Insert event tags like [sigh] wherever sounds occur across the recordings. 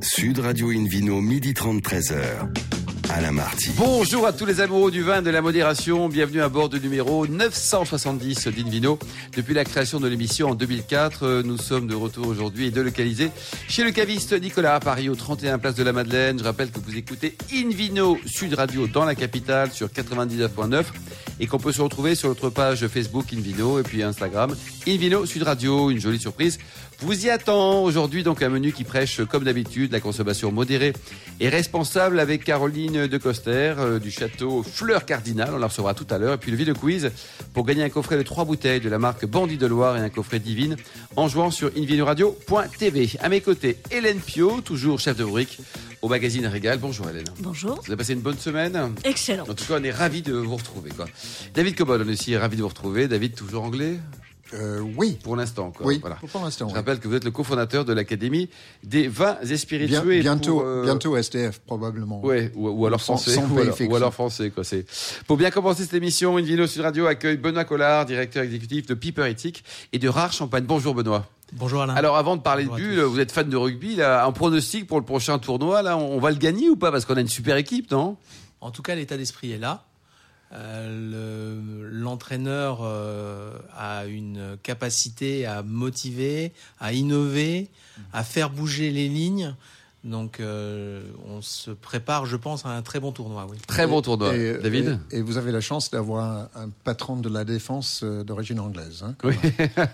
Sud Radio Invino, midi 30, 13h. Alain Marty. Bonjour à tous les amoureux du vin de la modération. Bienvenue à bord du numéro 970 d'Invino. Depuis la création de l'émission en 2004, nous sommes de retour aujourd'hui et délocalisés chez le caviste Nicolas à Paris, au 31 place de la Madeleine. Je rappelle que vous écoutez Invino Sud Radio dans la capitale sur 99.9 et qu'on peut se retrouver sur notre page Facebook Invino et puis Instagram Invino Sud Radio. Une jolie surprise vous y attend aujourd'hui donc un menu qui prêche comme d'habitude la consommation modérée et responsable avec Caroline de Coster euh, du château Fleur Cardinal. On la recevra tout à l'heure. Et puis le vide quiz pour gagner un coffret de trois bouteilles de la marque Bandit de Loire et un coffret divine en jouant sur invinoradio.tv. À mes côtés, Hélène Pio, toujours chef de rubrique au magazine Régal. Bonjour Hélène. Bonjour. Vous avez passé une bonne semaine Excellent. En tout cas, on est ravis de vous retrouver. Quoi. David Cobol, on est aussi ravis de vous retrouver. David, toujours anglais? Euh, oui. Pour l'instant, quoi. Oui, voilà. pour l'instant. Je rappelle que vous êtes le cofondateur de l'Académie des vins et spiritueux. Bien, bientôt, euh... bientôt SDF, probablement. Ouais, ou, ou alors français. Sans, sans ou, alors, ou, alors, français, quoi. C'est. Pour bien commencer cette émission, Invino Sud Radio accueille Benoît Collard, directeur exécutif de Piper Ethic et de Rare Champagne. Bonjour Benoît. Bonjour Alain. Alors avant de parler de but, vous êtes fan de rugby, là, un pronostic pour le prochain tournoi, là, on va le gagner ou pas? Parce qu'on a une super équipe, non? En tout cas, l'état d'esprit est là. Euh, l'entraîneur euh, a une capacité à motiver, à innover, à faire bouger les lignes. Donc, euh, on se prépare, je pense, à un très bon tournoi. Oui. Très bon tournoi, et, David. Et, et, vous avez la chance d'avoir un, un, patron de la défense d'origine anglaise. Hein, oui.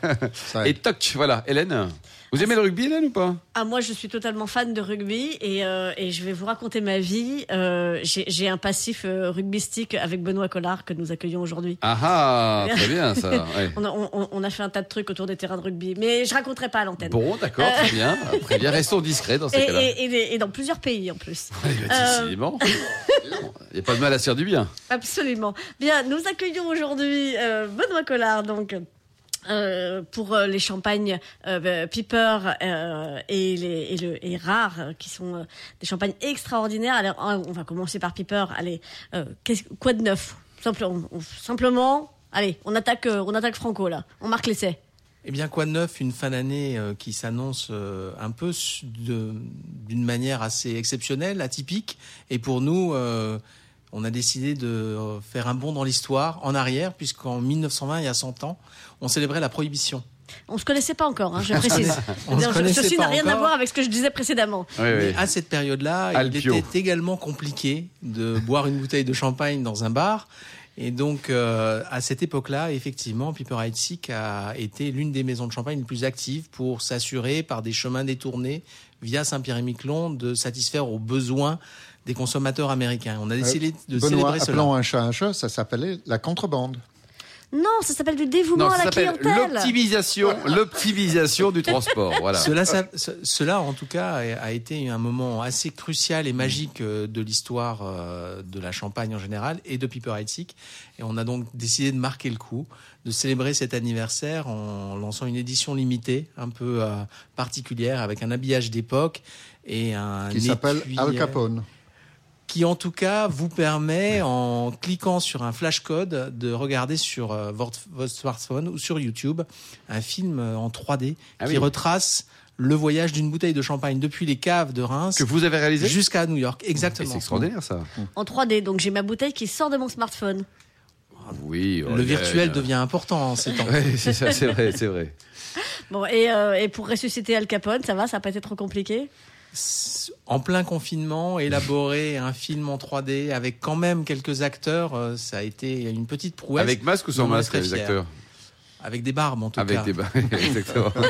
[laughs] et toc, voilà, Hélène. Vous aimez le rugby, Hélène, ou pas? Ah, moi, je suis totalement fan de rugby et, euh, et je vais vous raconter ma vie. Euh, J'ai un passif euh, rugbystique avec Benoît Collard que nous accueillons aujourd'hui. Ah ah, [laughs] très bien ça. Ouais. on, a, on, on, a, fait un tas de trucs autour des terrains de rugby, mais je raconterai pas à l'antenne. Bon, d'accord, très bien. [laughs] Très bien, restons discrets dans ces cas-là. Et, et, et, dans plusieurs pays en plus. [laughs] Décidément. Il n'y a pas de mal à se faire du bien. Absolument. Bien, nous accueillons aujourd'hui Benoît Collard, donc. Euh, pour euh, les champagnes euh, Piper euh, et, les, et, le, et Rare, qui sont des champagnes extraordinaires. Alors, on va commencer par Piper. Allez, quoi de neuf? Simplement, simplement, allez, on attaque, on attaque Franco là. On marque l'essai. Eh bien, quoi de neuf Une fin d'année qui s'annonce un peu d'une manière assez exceptionnelle, atypique. Et pour nous, on a décidé de faire un bond dans l'histoire en arrière, puisqu'en 1920, il y a 100 ans, on célébrait la prohibition. On se connaissait pas encore, hein, je précise. [laughs] on Ceci n'a rien encore. à voir avec ce que je disais précédemment. Oui, Mais à cette période-là, il était également compliqué de boire une bouteille de champagne dans un bar. Et donc, euh, à cette époque-là, effectivement, Piper Heidsieck a été l'une des maisons de champagne les plus actives pour s'assurer, par des chemins détournés, via Saint-Pierre-et-Miquelon, de satisfaire aux besoins des consommateurs américains. On a décidé de Benoît, célébrer cela. un chat un chat, ça s'appelait la contrebande. Non, ça s'appelle du dévouement Non, à la clientèle. l'optimisation, l'optimisation du transport. [laughs] Voilà. Cela, ça- ce- cela, en tout cas, a été un moment assez crucial et magique euh, de l'histoire euh, de la Champagne en général et de Piper Heidsieck. Et on a donc décidé de marquer le coup, de célébrer cet anniversaire en lançant une édition limitée, un peu euh, particulière, avec un habillage d'époque et un qui s'appelle Al euh, Capone. Qui en tout cas vous permet, en cliquant sur un flash code, de regarder sur euh, votre, votre smartphone ou sur YouTube un film euh, en 3D Ah qui oui. retrace le voyage d'une bouteille de champagne depuis les caves de Reims Que vous avez réalisé jusqu'à New York. Exactement. C'est extraordinaire ça. En 3D, donc j'ai ma bouteille qui sort de mon smartphone. Oui. oh, Le virtuel devient important en ces temps. [laughs] Oui, c'est ça, c'est vrai, c'est vrai. Bon, et, euh, et pour ressusciter Al Capone, ça va, ça n'a pas été trop compliqué? En plein confinement, élaborer un film en 3D avec quand même quelques acteurs, euh, ça a été une petite prouesse. Avec masque ou sans masque, les fiers. acteurs Avec des barbes en tout Avec cas. des bas. [laughs] Exactement. [laughs]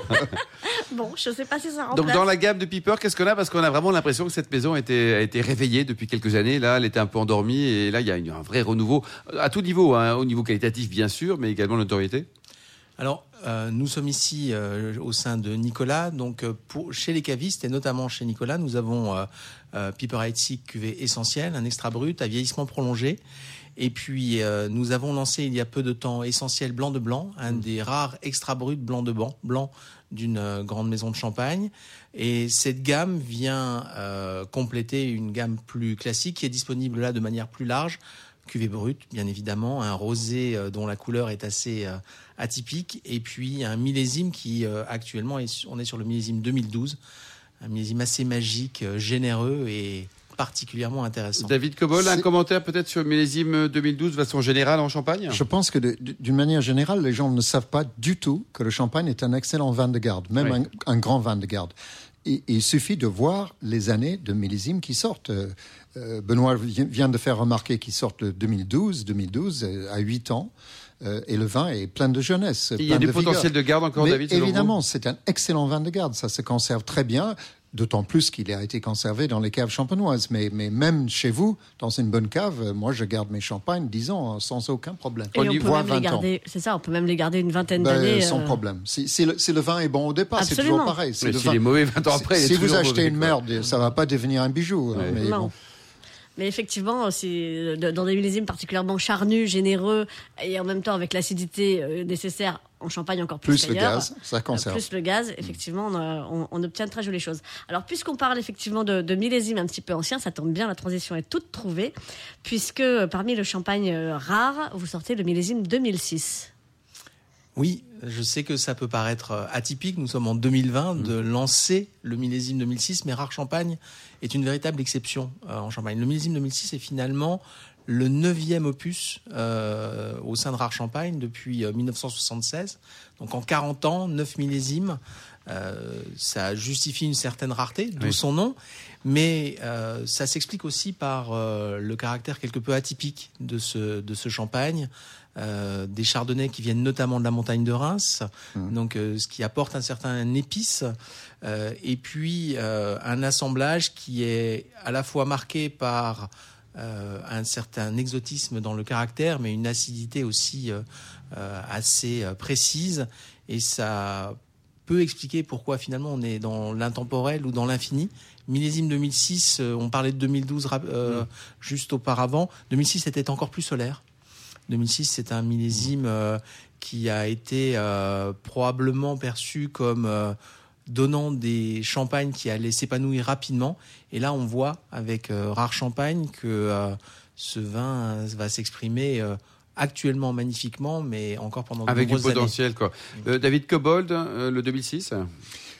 Bon, je sais pas si ça remplace. Donc dans la gamme de Piper, qu'est-ce qu'on a? Parce qu'on a vraiment l'impression que cette maison a été, a été réveillée depuis quelques années. Là, elle était un peu endormie et là, il y a une- un vrai renouveau à tout niveau, hein, au niveau qualitatif bien sûr, mais également notoriété. Alors, euh, nous sommes ici euh, au sein de Nicolas. Donc, euh, pour, chez les cavistes et notamment chez Nicolas, nous avons euh, euh, Piper Heidsieck cuvée essentielle, un extra brut à vieillissement prolongé. Et puis, euh, nous avons lancé il y a peu de temps Essentiel Blanc de Blanc, un des rares extra bruts blanc de blanc, blanc d'une grande maison de champagne. Et cette gamme vient euh, compléter une gamme plus classique qui est disponible là de manière plus large. Cuvée brute, bien évidemment, un rosé euh, dont la couleur est assez euh, atypique, et puis un millésime qui euh, actuellement, est, on est sur le millésime 2012, un millésime assez magique, euh, généreux et particulièrement intéressant. David Cobol, un commentaire peut-être sur le millésime 2012 de façon générale en Champagne? Je pense que d'une manière générale, les gens ne savent pas du tout que le champagne est un excellent vin de garde, même Oui. un, un grand vin de garde. Il suffit de voir les années de millésimes qui sortent. Euh, euh, Benoît vi- vient de faire remarquer qu'ils sortent le 2012, 2012 euh, à 8 ans, et le vin est plein de jeunesse. Il y a du de vigueur. potentiel de garde encore, Mais David évidemment, c'est un excellent vin de garde. Ça se conserve très bien, d'autant plus qu'il a été conservé dans les caves champenoises. Mais, mais même chez vous, dans une bonne cave, euh, moi, je garde mes champagnes 10 ans euh, sans aucun problème. Et on, y peut voit même les 20 ans. garder, c'est ça, on peut même les garder une vingtaine Ben, d'années. sans euh, problème. Si, si le, si le vin est bon au départ, c'est toujours pareil. C'est Mais le s'il vin- est mauvais 20 ans après, il est si vous achetez une quoi. merde, ça va pas devenir un bijou. hein, Ouais. mais Non. bon. Mais effectivement, c'est dans des millésimes particulièrement charnus, généreux, et en même temps avec l'acidité nécessaire en Champagne encore plus, Plus le gaz, ça Euh, conserve. Plus le gaz, effectivement, on, on obtient de très jolies choses. Alors, puisqu'on parle effectivement de, de millésimes un petit peu anciens, ça tombe bien, la transition est toute trouvée, puisque euh, parmi le champagne euh, rare, vous sortez le millésime 2006. Oui, je sais que ça peut paraître euh, atypique. Nous sommes en 2020 de lancer le millésime 2006, mais Rare Champagne est une véritable exception euh, en Champagne. Le millésime 2006 est finalement le neuvième opus euh, au sein de Rare Champagne depuis euh, 1976. Donc en 40 ans, 9 millésimes. Euh, ça justifie une certaine rareté, d'où Oui. son nom, mais euh, ça s'explique aussi par euh, le caractère quelque peu atypique de ce, de ce champagne, euh, des chardonnays qui viennent notamment de la montagne de Reims, donc euh, ce qui apporte un certain épice, euh, et puis un assemblage qui est à la fois marqué par un certain exotisme dans le caractère, mais une acidité aussi assez précise, et ça peut expliquer pourquoi finalement on est dans l'intemporel ou dans l'infini. Millésime 2006, euh, on parlait de 2012 rap- euh, juste auparavant. 2006 était encore plus solaire. 2006, c'est un millésime euh, qui a été euh, probablement perçu comme euh, donnant des champagnes qui allaient s'épanouir rapidement. Et là, on voit avec Rare Champagne que ce vin va s'exprimer actuellement magnifiquement, mais encore pendant de Avec du nombreuses années. potentiel, quoi. David Cobold, le 2006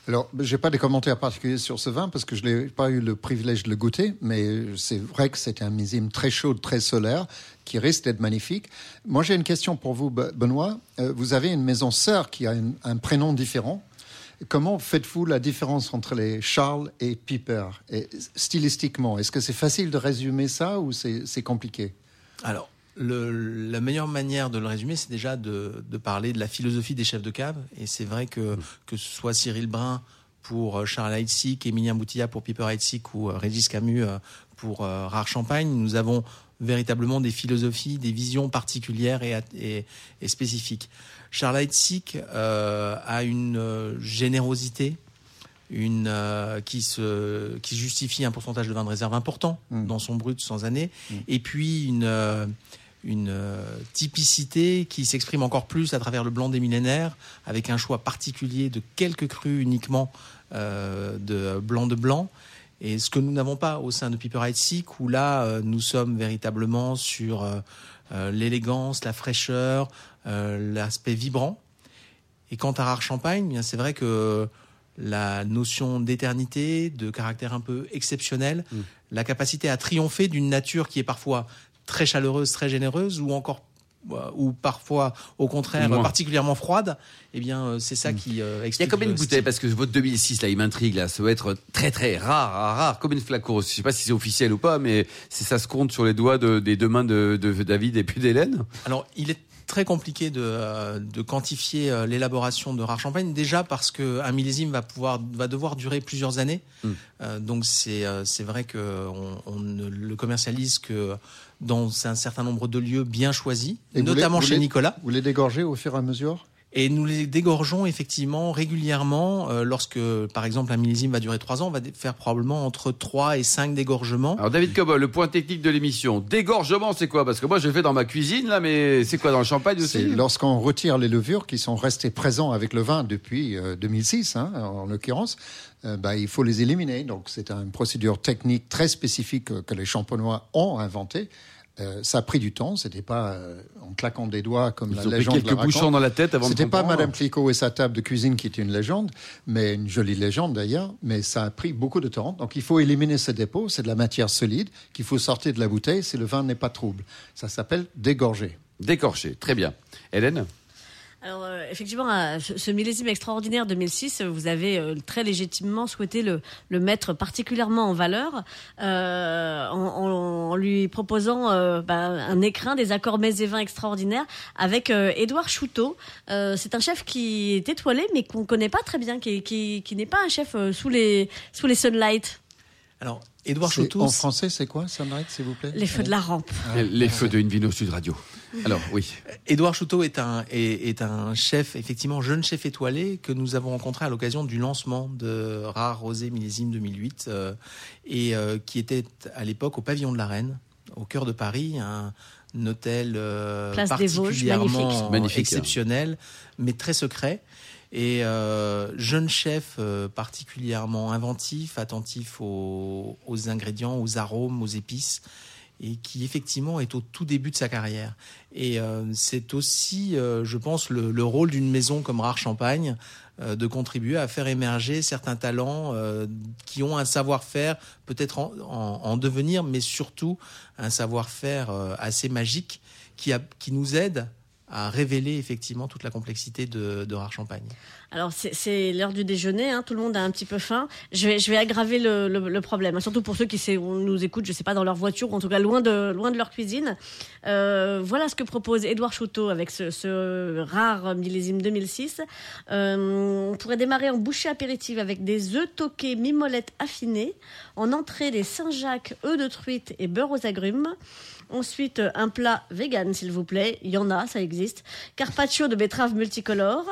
Alors, j'ai pas de commentaires particuliers sur ce vin parce que je n'ai pas eu le privilège de le goûter, mais c'est vrai que c'est un millésime très chaud, très solaire, qui risque d'être magnifique. Moi, j'ai une question pour vous, Be- Benoît. Euh, vous avez une maison sœur qui a un, prénom différent. Comment faites-vous la différence entre les Charles et Piper? Stylistiquement Est-ce que c'est facile de résumer ça ou c'est compliqué? Alors, le- la meilleure manière de le résumer, c'est déjà de, de parler de la philosophie des chefs de cave. Et c'est vrai que que ce soit Cyril Brun pour euh, Charles Heidsieck, Émilien Boutilla pour Piper Heidsieck ou euh, Régis Camus euh, pour Rare Champagne, nous avons véritablement des philosophies, des visions particulières et, at- et, et spécifiques. Charles Heidsieck euh, a une générosité une euh, qui se qui justifie un pourcentage de vin de réserve important Mm. dans son brut sans année et puis une euh, une euh, typicité qui s'exprime encore plus à travers le blanc des millénaires avec un choix particulier de quelques crus uniquement euh, de blanc de blanc et ce que nous n'avons pas au sein de Piper Heidsieck où là euh, nous sommes véritablement sur euh, l'élégance, la fraîcheur, l'aspect vibrant et quant à Rare Champagne, bien, c'est vrai que la notion d'éternité, de caractère un peu exceptionnel, Mm. la capacité à triompher d'une nature qui est parfois très chaleureuse, très généreuse, ou encore euh, ou parfois au contraire Moins. particulièrement froide, eh bien euh, c'est ça qui euh, Il y a explique. combien de le bouteilles. Parce que votre 2006, là, il m'intrigue, là. Ça doit être très, très rare, rare, rare. Combien de flacons Je sais pas si c'est officiel ou pas, mais si ça se compte sur les doigts de- des deux mains de, de David et puis d'Hélène. Alors, il est très compliqué de, euh, de quantifier euh, l'élaboration de rare champagne. Déjà parce que un millésime va pouvoir va devoir durer plusieurs années. Mm. Euh, donc c'est c'est vrai que on, ne le commercialise que dans un certain nombre de lieux bien choisis, Et notamment vous chez Nicolas. Vous les dégorgez au fur et à mesure? Et nous les dégorgeons effectivement régulièrement euh, lorsque, par exemple, un millésime va durer trois ans. On va faire probablement entre 3 et 5 dégorgements. Alors, David Cobol, le point technique de l'émission. Dégorgement, c'est quoi? Parce que moi, je le fais dans ma cuisine, là, mais c'est quoi dans le champagne C'est aussi lorsqu'on retire les levures qui sont restées présentes avec le vin depuis euh, 2006, hein, en l'occurrence, euh, bah, il faut les éliminer. Donc c'est une procédure technique très spécifique euh, que les champenois ont inventée Euh, ça a pris du temps, c'était pas euh, en claquant des doigts comme Ils la ont pris légende quelques raconte. bouchons dans la tête avant de C'était pas. Madame Clicquot et sa table de cuisine qui était une légende, mais une jolie légende d'ailleurs, mais ça a pris beaucoup de temps. Donc il faut éliminer ce dépôt, c'est de la matière solide qu'il faut sortir de la bouteille si le vin n'est pas trouble. Ça s'appelle dégorger. Décorché, très bien. Hélène? Alors, euh, effectivement, à ce millésime extraordinaire 2006, euh, vous avez euh, très légitimement souhaité le, mettre particulièrement en valeur euh, en, lui proposant euh, bah, un écrin des accords mets et vins extraordinaires avec euh, Édouard Chouteau. Euh, c'est un chef qui est étoilé, mais qu'on connaît pas très bien, qui, qui, qui n'est pas un chef euh, sous les, sous les sunlight, Alors, Édouard Chouteau, En français, c'est quoi, Sunlight, s'il vous plaît les feux de la rampe. Les feux de Invino Sud Radio. [laughs] Alors, oui. Édouard Chouteau est un, est, est un chef, effectivement, jeune chef étoilé que nous avons rencontré à l'occasion du lancement de Rare Rosé Millésime 2008 euh, et euh, qui était à l'époque au Pavillon de la Reine, au cœur de Paris, un, hôtel euh, Place des Vosges, particulièrement magnifique. Magnifique, exceptionnel, mais très secret. Et euh, jeune chef euh, particulièrement inventif, attentif aux, aux ingrédients, aux arômes, aux épices, et qui effectivement est au tout début de sa carrière. Et euh, c'est aussi, euh, je pense, le, le rôle d'une maison comme Rare Champagne euh, de contribuer à faire émerger certains talents euh, qui ont un savoir-faire peut-être en, en- en devenir, mais surtout un savoir-faire assez magique qui, a- qui nous aide à révéler effectivement toute la complexité de, de Rare Champagne. Alors c'est- l'heure du déjeuner, hein, tout le monde a un petit peu faim. Je vais, aggraver le, problème, hein, surtout pour ceux qui nous écoutent, je sais pas, dans leur voiture ou en tout cas loin de, leur cuisine. Euh, voilà ce que propose Édouard Chouteau avec ce, ce rare millésime 2006. Euh, on pourrait démarrer en bouchée apéritive avec des œufs toqués mimolette affinés. En entrée, des Saint-Jacques, œufs de truite et beurre aux agrumes. Ensuite, un plat vegan, s'il vous plaît. Il y en a, ça existe. Carpaccio de betterave multicolore.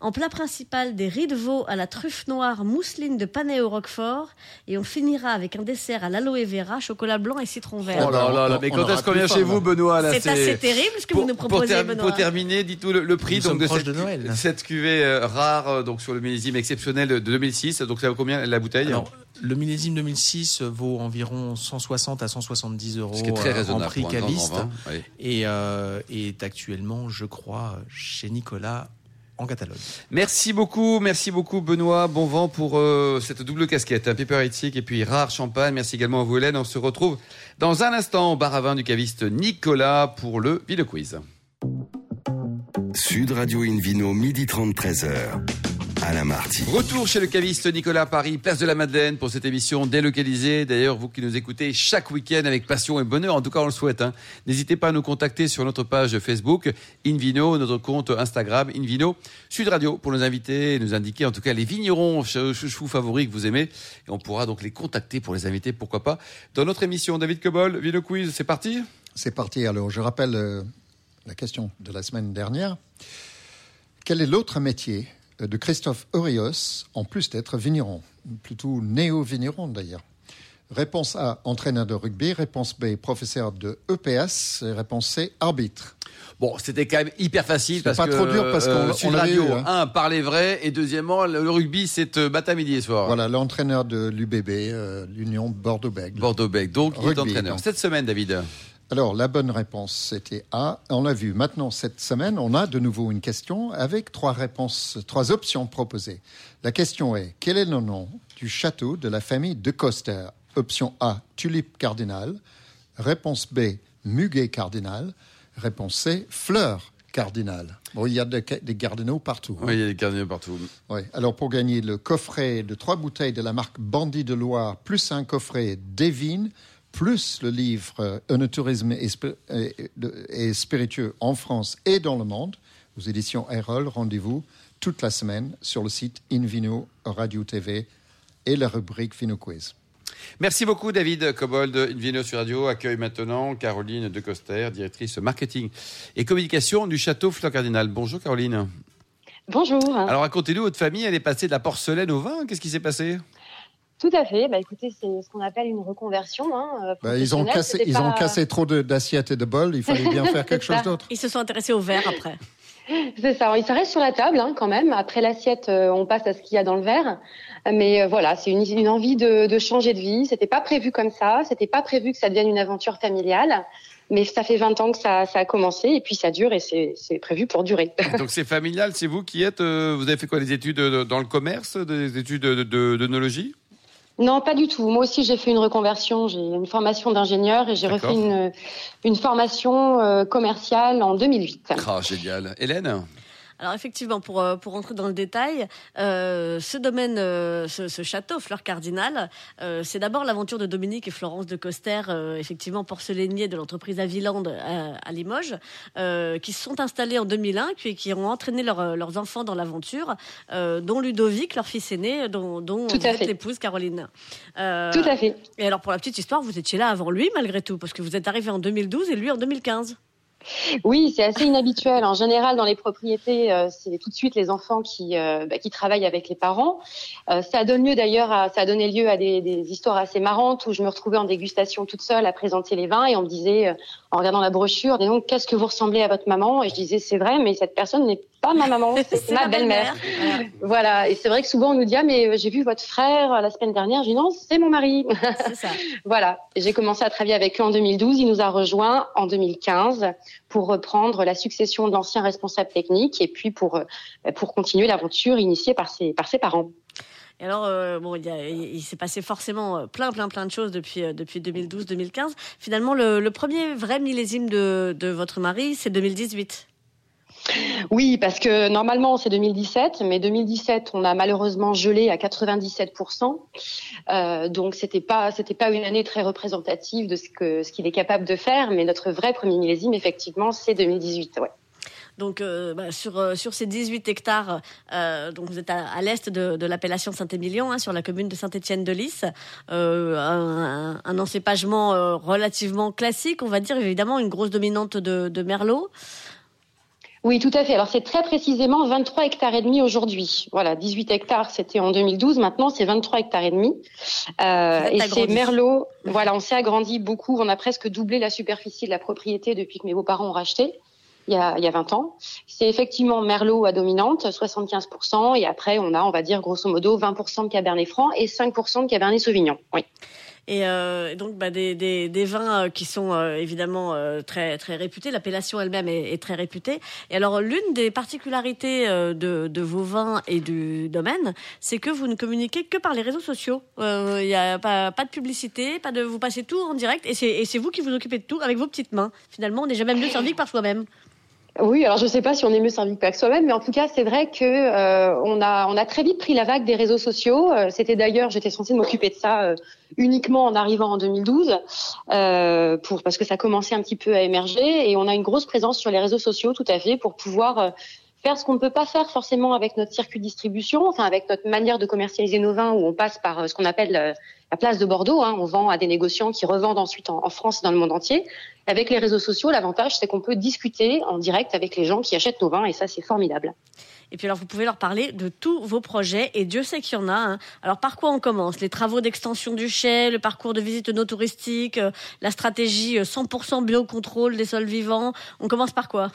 En plat principal, des riz de veau à la truffe noire, mousseline de panais au roquefort. Et on finira avec un dessert à l'aloe vera, chocolat blanc et citron vert. Oh là là mais quand est-ce qu'on vient chez vous, Benoît C'est assez terrible ce que vous nous pour, proposez, ter- Benoît. pour terminer, dites-nous le, le prix donc, de cette, de Noël. cette cuvée euh, rare euh, donc sur le millésime exceptionnel de 2006. Donc ça vaut combien la bouteille? Alors, le millésime 2006 vaut environ 160 à 170 euros Ce qui est très euh, en raisonnable prix pour un grand, caviste et euh, est actuellement, je crois, chez Nicolas en Catalogne. Merci beaucoup, merci beaucoup Benoît. Bon vent pour euh, cette double casquette, Piper Heidsieck et puis rare champagne. Merci également à vous Hélène. On se retrouve dans un instant au bar à vin du caviste Nicolas pour le Ville Quiz. Sud Radio Invino, midi 30, 13h. Alain Marty. Retour chez le caviste Nicolas à Paris, place de la Madeleine pour cette émission délocalisée. D'ailleurs, vous qui nous écoutez chaque week-end avec passion et bonheur, en tout cas on le souhaite. hein. N'hésitez pas à nous contacter sur notre page Facebook Invino, notre compte Instagram Invino Sud Radio pour nous inviter et nous indiquer en tout cas les vignerons ch- chouchous favoris que vous aimez. Et on pourra donc les contacter pour les inviter, pourquoi pas, dans notre émission. David Cobol, Vino Quiz, c'est parti? C'est parti. Alors, je rappelle euh, la question de la semaine dernière. Quel est l'autre métier de Christophe Orios, en plus d'être vigneron Plutôt néo-vigneron, d'ailleurs. Réponse A, entraîneur de rugby. Réponse B, professeur de EPS. Et réponse C, arbitre. Bon, c'était quand même hyper facile parce pas que trop dur parce qu'on- euh, l'avait Radio, eu, hein. un, parlez vrai et deuxièmement, le, rugby, c'est euh, matin, midi et soir. Voilà, l'entraîneur de l'UBB, euh, l'Union Bordeaux-Bègles. Bordeaux-Bec. Donc, il est entraîneur. donc. Cette semaine, David. Alors, la bonne réponse, c'était A. On l'a vu. Maintenant, cette semaine, on a de nouveau une question avec trois réponses, trois options proposées. La question est quel est le nom du château de la famille de Coster? Option A, Tulipe Cardinal. Réponse B, Muguet Cardinal. Réponse C, Fleur Cardinal. Bon, il y a des, cardinaux partout. hein. Oui, il y a des cardinaux partout. Ouais. Alors pour gagner le coffret de trois bouteilles de la marque Bandit de Loire, plus un coffret Devine, plus le livre euh, Un tourisme et, spi- et- et spiritueux en France et dans le monde, aux éditions Erol, rendez-vous toute la semaine sur le site Invino Radio TV et la rubrique Vino Quiz. Merci beaucoup, David Cobold. Invino sur Radio accueille maintenant Caroline De Coster, directrice marketing et communication du château Fleur Cardinal. Bonjour, Caroline. Bonjour. Alors, racontez-nous, votre famille, elle est passée de la porcelaine au vin. Qu'est-ce qui s'est passé? Tout à fait. Bah, écoutez, c'est ce qu'on appelle une reconversion. Hein, euh, Bah, ils ont cassé, ils ont cassé trop de- d'assiettes et de bols, il fallait bien [laughs] faire quelque ça. chose d'autre. Ils se sont intéressés au verre après. [laughs] C'est ça. Il s'arrête sur la table hein, quand même. Après l'assiette, euh, on passe à ce qu'il y a dans le verre. Mais euh, voilà, c'est une, une envie de, de changer de vie. C'était pas prévu comme ça. C'était pas prévu que ça devienne une aventure familiale. Mais ça fait 20 ans que ça, ça a commencé et puis ça dure et c'est c'est prévu pour durer. [laughs] Donc c'est familial, c'est vous qui êtes. euh, vous avez fait quoi Des études dans le commerce, des études de, de, d'œnologie? Non, pas du tout. Moi aussi, j'ai fait une reconversion. J'ai une formation d'ingénieur et j'ai refait une, une formation euh, commerciale en 2008. Ah, génial. Hélène? Alors effectivement, pour euh, pour rentrer dans le détail, euh, ce domaine, euh, ce, ce château Fleur Cardinal, euh, c'est d'abord l'aventure de Dominique et Florence de Coster, euh, effectivement porcelainiers de l'entreprise Aviland à, à Limoges, euh, qui se sont installés en 2001, puis qui ont entraîné leurs leurs enfants dans l'aventure, euh, dont Ludovic, leur fils aîné, dont, dont vous êtes l'épouse Caroline. Euh, Tout à fait. Et alors pour la petite histoire, vous étiez là avant lui malgré tout, parce que vous êtes arrivé en 2012 et lui en 2015. Oui, c'est assez inhabituel. En général, dans les propriétés, euh, c'est tout de suite les enfants qui, euh, bah, qui travaillent avec les parents. Euh, ça donne lieu d'ailleurs, à, ça a donné lieu à des, des histoires assez marrantes où je me retrouvais en dégustation toute seule à présenter les vins et on me disait, euh, en regardant la brochure, dis donc, qu'est-ce que vous ressemblez à votre maman? Et je disais, c'est vrai, mais cette personne n'est pas ma maman, [laughs] c'est ma belle-mère. Voilà. [laughs] Voilà. Et c'est vrai que souvent on nous dit, ah, mais euh, j'ai vu votre frère euh, la semaine dernière. Je dis, non, c'est mon mari. Ça. [laughs] Voilà, Et j'ai commencé à travailler avec eux en 2012. Il nous a rejoints en 2015 pour reprendre la succession de l'ancien responsable technique et puis pour euh, pour continuer l'aventure initiée par ses par ses parents. Et alors, euh, bon, il, s'est passé forcément euh, plein, plein, plein de choses depuis, euh, depuis 2012-2015. Finalement, le, le premier vrai millésime de, de votre mari, c'est 2018. Oui, parce que normalement c'est 2017, mais 2017 on a malheureusement gelé à 97%. Euh, donc c'était pas c'était pas une année très représentative de ce que ce qu'il est capable de faire, mais notre vrai premier millésime effectivement c'est 2018. Ouais. Donc, euh, bah, sur, euh, sur ces 18 hectares, euh, donc vous êtes à, à l'est de, de l'appellation Saint-Émilion, hein, sur la commune de Saint-Étienne-de-Lys. Un, encépagement relativement classique, on va dire, évidemment, une grosse dominante de, de Merlot. Oui, tout à fait. Alors c'est très précisément 23 hectares et demi aujourd'hui. Voilà, 18 hectares c'était en 2012. Maintenant c'est 23 hectares et demi. Euh, et c'est. Merlot. Voilà, on s'est agrandi beaucoup. On a presque doublé la superficie de la propriété depuis que mes beaux-parents ont racheté. Il y, a, il y a 20 ans. C'est effectivement Merlot à dominante, 75%, et après on a, on va dire grosso modo, 20% de Cabernet Franc et 5% de Cabernet Sauvignon. Oui. Et euh, donc bah, des, vins euh, qui sont euh, évidemment très très réputés. L'appellation elle-même est, très réputée. Et alors l'une des particularités de, vos vins et du domaine, c'est que vous ne communiquez que par les réseaux sociaux. Il n'y a pas, pas de publicité, pas de vous passez tout en direct et c'est vous qui vous occupez de tout avec vos petites mains. Finalement, on n'est jamais mieux servi que par soi-même. Oui, alors je ne sais pas si on est mieux servi que soi-même, mais en tout cas, c'est vrai que euh, on a on a très vite pris la vague des réseaux sociaux. Euh, C'était d'ailleurs, j'étais censée m'occuper de ça euh, uniquement en arrivant en 2012, euh, pour parce que ça commençait un petit peu à émerger, et on a une grosse présence sur les réseaux sociaux, tout à fait, pour pouvoir euh, faire ce qu'on ne peut pas faire forcément avec notre circuit de distribution, enfin avec notre manière de commercialiser nos vins, où on passe par euh, ce qu'on appelle euh, la place de Bordeaux. Hein, on vend à des négociants qui revendent ensuite en, France et dans le monde entier. Avec les réseaux sociaux, l'avantage, c'est qu'on peut discuter en direct avec les gens qui achètent nos vins et ça, c'est formidable. Et puis alors vous pouvez leur parler de tous vos projets et Dieu sait qu'il y en a. hein. Alors par quoi on commence? Les travaux d'extension du chai, le parcours de visite no touristique, euh, la stratégie euh, 100% biocontrôle des sols vivants. On commence par quoi?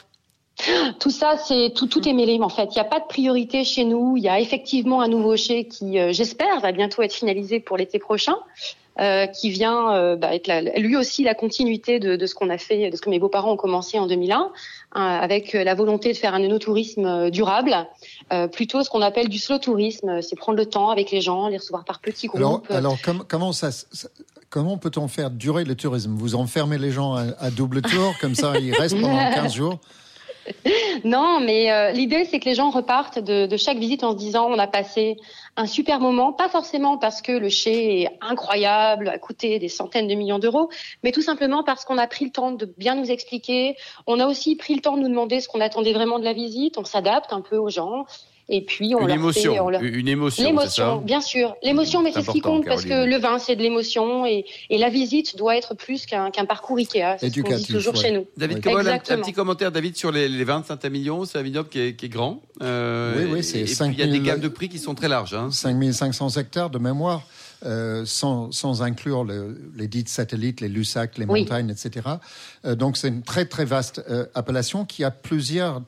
Tout ça, c'est tout, tout est mêlé en fait. Il n'y a pas de priorité chez nous. Il y a effectivement un nouveau chai qui, euh, j'espère, va bientôt être finalisé pour l'été prochain. euh, qui vient euh, bah, être la- lui aussi la continuité de, de ce qu'on a fait, de ce que mes beaux-parents ont commencé en 2001, hein, avec la volonté de faire un œnotourisme durable, plutôt ce qu'on appelle du slow tourisme, c'est prendre le temps avec les gens, les recevoir par petits Alors, groupes. alors com- comment ça, ça- comment peut-on faire durer le tourisme? Vous enfermez les gens à, à double tour, comme ça ils restent pendant [laughs] 15 jours? [laughs] Non, mais euh, l'idée, c'est que les gens repartent de, de chaque visite en se disant on a passé un super moment, pas forcément parce que le chai est incroyable, a coûté des centaines de millions d'euros, mais tout simplement parce qu'on a pris le temps de bien nous expliquer. On a aussi pris le temps de nous demander ce qu'on attendait vraiment de la visite. On s'adapte un peu aux gens. Et puis, on Une leur émotion, fait, on leur- une émotion, L'émotion, ça bien sûr. L'émotion, mais C'est ce qui compte parce que le vin, c'est de l'émotion et, et la visite doit être plus qu'un qu'un parcours Ikea. C'est ce qu'on dit Éducatif, toujours ouais. chez nous. David Oui. Un, petit commentaire, David, sur les, les vins de Saint-Emilion. C'est un vignoble qui est, qui est grand. Euh, Oui, oui, c'est et, et puis il y a 5000 des gammes de prix qui sont très larges. Hein. 5500 hectares de mémoire, euh, sans, sans inclure le- les dites satellites, les Lussac, les Oui. montagnes, etc. Euh, donc c'est une très très vaste euh, appellation qui a plusieurs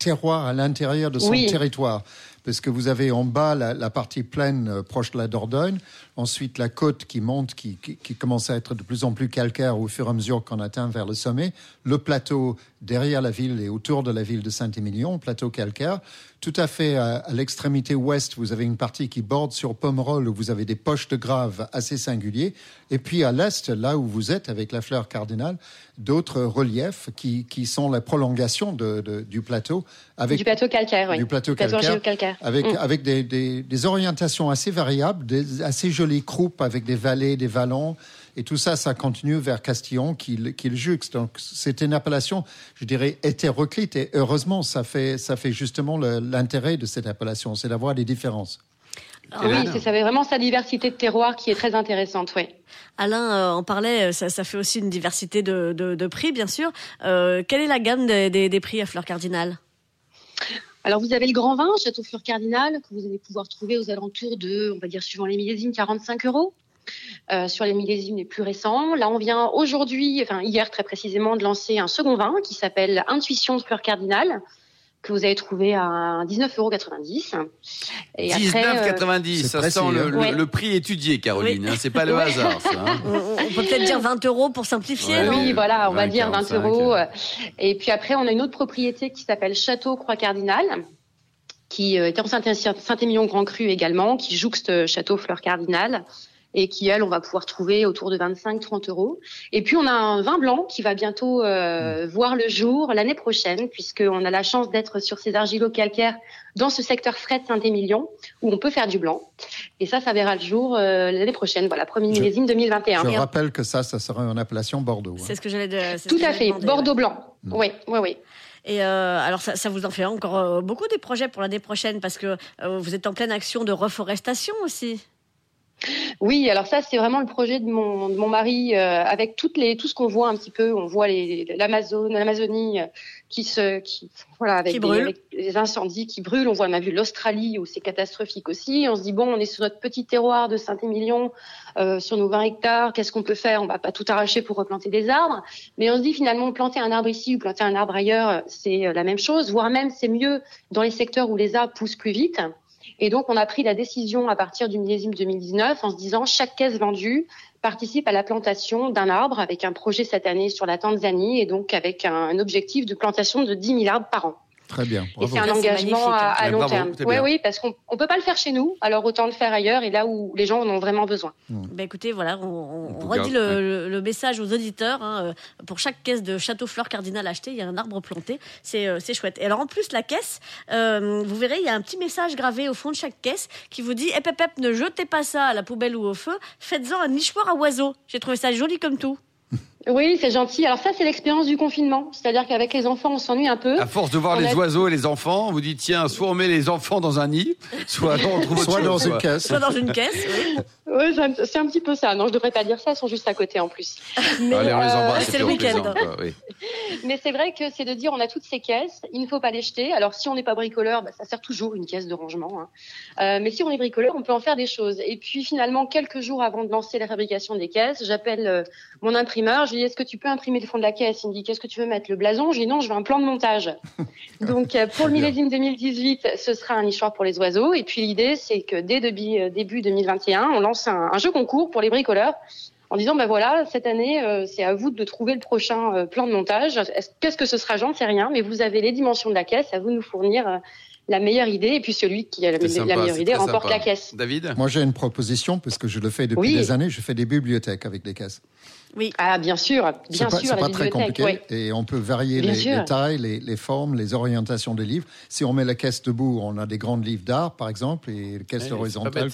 terroirs à l'intérieur de son Oui. territoire. parce que vous avez en bas la, la partie plaine euh, proche de la Dordogne, ensuite la côte qui monte, qui, qui, qui commence à être de plus en plus calcaire au fur et à mesure qu'on atteint vers le sommet, le plateau derrière la ville et autour de la ville de Saint-Émilion, plateau calcaire. Tout à fait à, à l'extrémité ouest, vous avez une partie qui borde sur Pomerol où vous avez des poches de graves assez singuliers. Et puis à l'est, là où vous êtes avec la fleur cardinale, d'autres reliefs qui, qui sont la prolongation de, de, du plateau. Avec, du plateau calcaire, oui. Du plateau plateau calcaire. Avec, Mm. avec des, des, des orientations assez variables, des assez jolies croupes avec des vallées, des vallons. Et tout ça, ça continue vers Castillon qui, le- qui le juxte. Donc, c'est une appellation, je dirais, hétéroclite. Et heureusement, ça fait, ça fait justement l'intérêt de cette appellation, c'est d'avoir des différences. Ah, Oui, c'est ça avait vraiment sa diversité de terroir qui est très intéressante, oui. Alain euh, en parlait, euh, ça, ça fait aussi une diversité de, de, de prix, bien sûr. Euh, quelle est la gamme des, des, des prix à Fleur Cardinal Alors vous avez le grand vin, Château Fleur Cardinal, que vous allez pouvoir trouver aux alentours de, on va dire suivant les millésimes, 45 euros. Euh, sur les millésimes les plus récents. Là, on vient aujourd'hui, enfin hier très précisément, de lancer un second vin qui s'appelle Intuition de Fleur Cardinal, que vous allez trouver à 19,90 euros. Et après, euh, 19,90, c'est ça précis, sent le, hein. le- Ouais. le prix étudié, Caroline. Oui. hein, c'est pas le Ouais. hasard, ça. hein. [laughs] on, peut peut-être dire 20 euros pour simplifier, Ouais, non? Oui, voilà, on va 20, dire 20 45, euros. euh. Et puis après, on a une autre propriété qui s'appelle Château Croix Cardinal, qui euh, est en Saint- Saint-Émilion Grand Cru également, qui jouxte euh, Château Fleur Cardinal et qui, elle, on va pouvoir trouver autour de 25-30 euros. Et puis, on a un vin blanc qui va bientôt euh, voir le jour l'année prochaine, puisqu'on a la chance d'être sur ces argilo-calcaires dans ce secteur frais de Saint-Émilion, où on peut faire du blanc. Et ça, ça verra le jour euh, l'année prochaine. Voilà, premier millésime 2021. Je rappelle que ça, ça serait en appellation Bordeaux. hein. C'est ce que j'allais de- Tout à fait, Bordeaux ouais. blanc. Oui, oui, oui. Et euh, alors ça, ça vous en fait encore beaucoup des projets pour l'année prochaine parce que vous êtes en pleine action de reforestation aussi. Oui, alors ça c'est vraiment le projet de mon, de mon mari euh, avec toutes les tout ce qu'on voit un petit peu. On voit l'Amazonie euh, qui se qui voilà avec, Qui des- avec incendies qui brûlent. On voit on a vu l'Australie où c'est catastrophique aussi. On se dit bon, on est sur notre petit terroir de Saint-Émilion, euh, sur nos 20 hectares. Qu'est-ce qu'on peut faire? On va pas tout arracher pour replanter des arbres, mais on se dit finalement planter un arbre ici ou planter un arbre ailleurs, c'est euh, la même chose, voire même c'est mieux dans les secteurs où les arbres poussent plus vite. Et donc, on a pris la décision à partir du millésime 2019 en se disant chaque caisse vendue participe à la plantation d'un arbre avec un projet cette année sur la Tanzanie et donc avec un, objectif de plantation de 10 000 arbres par an. Très bien. Et c'est un engagement à, hein. à long bravo, terme. Oui, oui, parce qu'on on peut pas le faire chez nous, alors autant le faire ailleurs et là où les gens en ont vraiment besoin. Ben écoutez, voilà, on, redit le, le- le message aux auditeurs. hein, euh, pour chaque caisse de Château Fleur Cardinal achetée, il y a un arbre planté. C'est euh, c'est chouette. Et alors en plus, la caisse, euh, vous verrez, il y a un petit message gravé au fond de chaque caisse qui vous dit "Hep hep hep, ne jetez pas ça à la poubelle ou au feu. Faites-en un nichoir à oiseaux." J'ai trouvé ça joli comme tout. Oui, c'est gentil. Alors ça, c'est l'expérience du confinement. C'est-à-dire qu'avec les enfants, on s'ennuie un peu. À force de voir On les a- oiseaux et les enfants, on vous dit tiens, soit on met les enfants dans un nid, [laughs] soit on trouve Soit dans une caisse. Soit dans une caisse. oui. Oui, c'est un- petit peu ça. Non, je devrais pas dire ça. Ils sont juste à côté en plus. [laughs] Mais, Allez, on les euh, embrasse. c'est le week-end. oui. [laughs] Mais c'est vrai que c'est de dire on a toutes ces caisses, il ne faut pas les jeter. Alors si on n'est pas bricoleur, bah, ça sert toujours une caisse de rangement. hein. Euh, mais si on est bricoleur, on peut en faire des choses. Et puis finalement, quelques jours avant de lancer la fabrication des caisses, j'appelle euh, mon imprimeur. Je lui dis est-ce que tu peux imprimer le fond de la caisse? Il me dit qu'est-ce que tu veux mettre? Le blason? Je lui dis non, je veux un plan de montage. [laughs] Donc euh, pour le millésime 2018, ce sera un nichoir pour les oiseaux. Et puis l'idée, c'est que dès début, euh, début 2021, on lance un, un jeu concours pour les bricoleurs en disant ben voilà cette année euh, c'est à vous de trouver le prochain euh, plan de montage. Est-ce- Qu'est-ce que ce sera? J'en sais rien, mais vous avez les dimensions de la caisse, à vous de nous fournir euh, la meilleure idée et puis celui qui a la, la meilleure idée remporte sympa. la caisse. David? Moi, j'ai une proposition, parce que je le fais depuis Oui. des années. Je fais des bibliothèques avec des caisses. Ah bien sûr, bien pas, sûr c'est la pas très bibliothèque. compliqué. oui. Et on peut varier les, tailles, les, les formes, les orientations des livres. Si on met la caisse debout, on a des grandes livres d'art, par exemple, et bête, ça,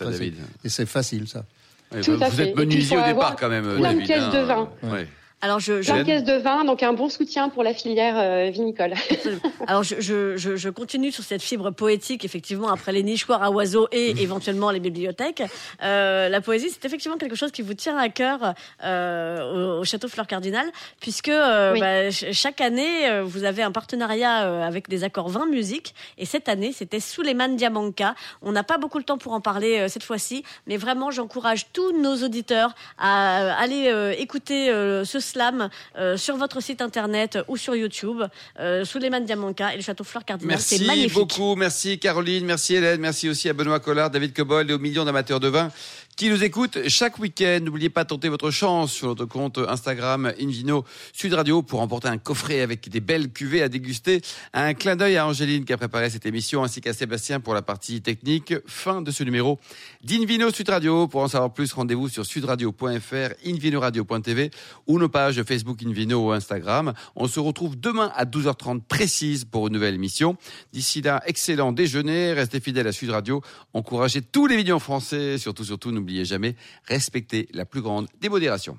facile. David. Et c'est facile, ça. Ouais, Tout vous à vous fait. êtes menuisier au départ quand même, plein de David. caisses hein. de vin. Alors je, je, Plein de vin, donc un bon soutien pour la filière euh, vinicole. Alors je, je, je, continue sur cette fibre poétique, effectivement, après les nichoirs à oiseaux et éventuellement les bibliothèques. Euh, la poésie, c'est effectivement quelque chose qui vous tient à cœur euh, au, au Château Fleur Cardinal, puisque Oui. bah, ch- chaque année, vous avez un partenariat avec des accords 20 musiques. Et cette année, c'était Suleiman Diamanka. On n'a pas beaucoup le temps pour en parler cette fois-ci, mais vraiment, j'encourage tous nos auditeurs à aller écouter ce euh, sur votre site internet ou sur YouTube. Euh, Souleymane Diamanka et le château Fleur Cardinal. C'est Merci beaucoup, merci Caroline, merci Hélène, merci aussi à Benoît Collard, David Cobol et aux millions d'amateurs de vin qui nous écoutent chaque week-end. N'oubliez pas de tenter votre chance sur notre compte Instagram Invino Sud Radio pour remporter un coffret avec des belles cuvées à déguster. Un clin d'œil à Angéline qui a préparé cette émission ainsi qu'à Sébastien pour la partie technique. Fin de ce numéro d'Invino Sud Radio. Pour en savoir plus, rendez-vous sur sudradio.fr, invinoradio.tv ou nos pages Facebook Invino ou Instagram. On se retrouve demain à 12h30 précise pour une nouvelle émission. D'ici là, excellent déjeuner, restez fidèles à Sud Radio, encouragez tous les millions français, surtout, surtout, n'oubliez jamais, respectez la plus grande démodération.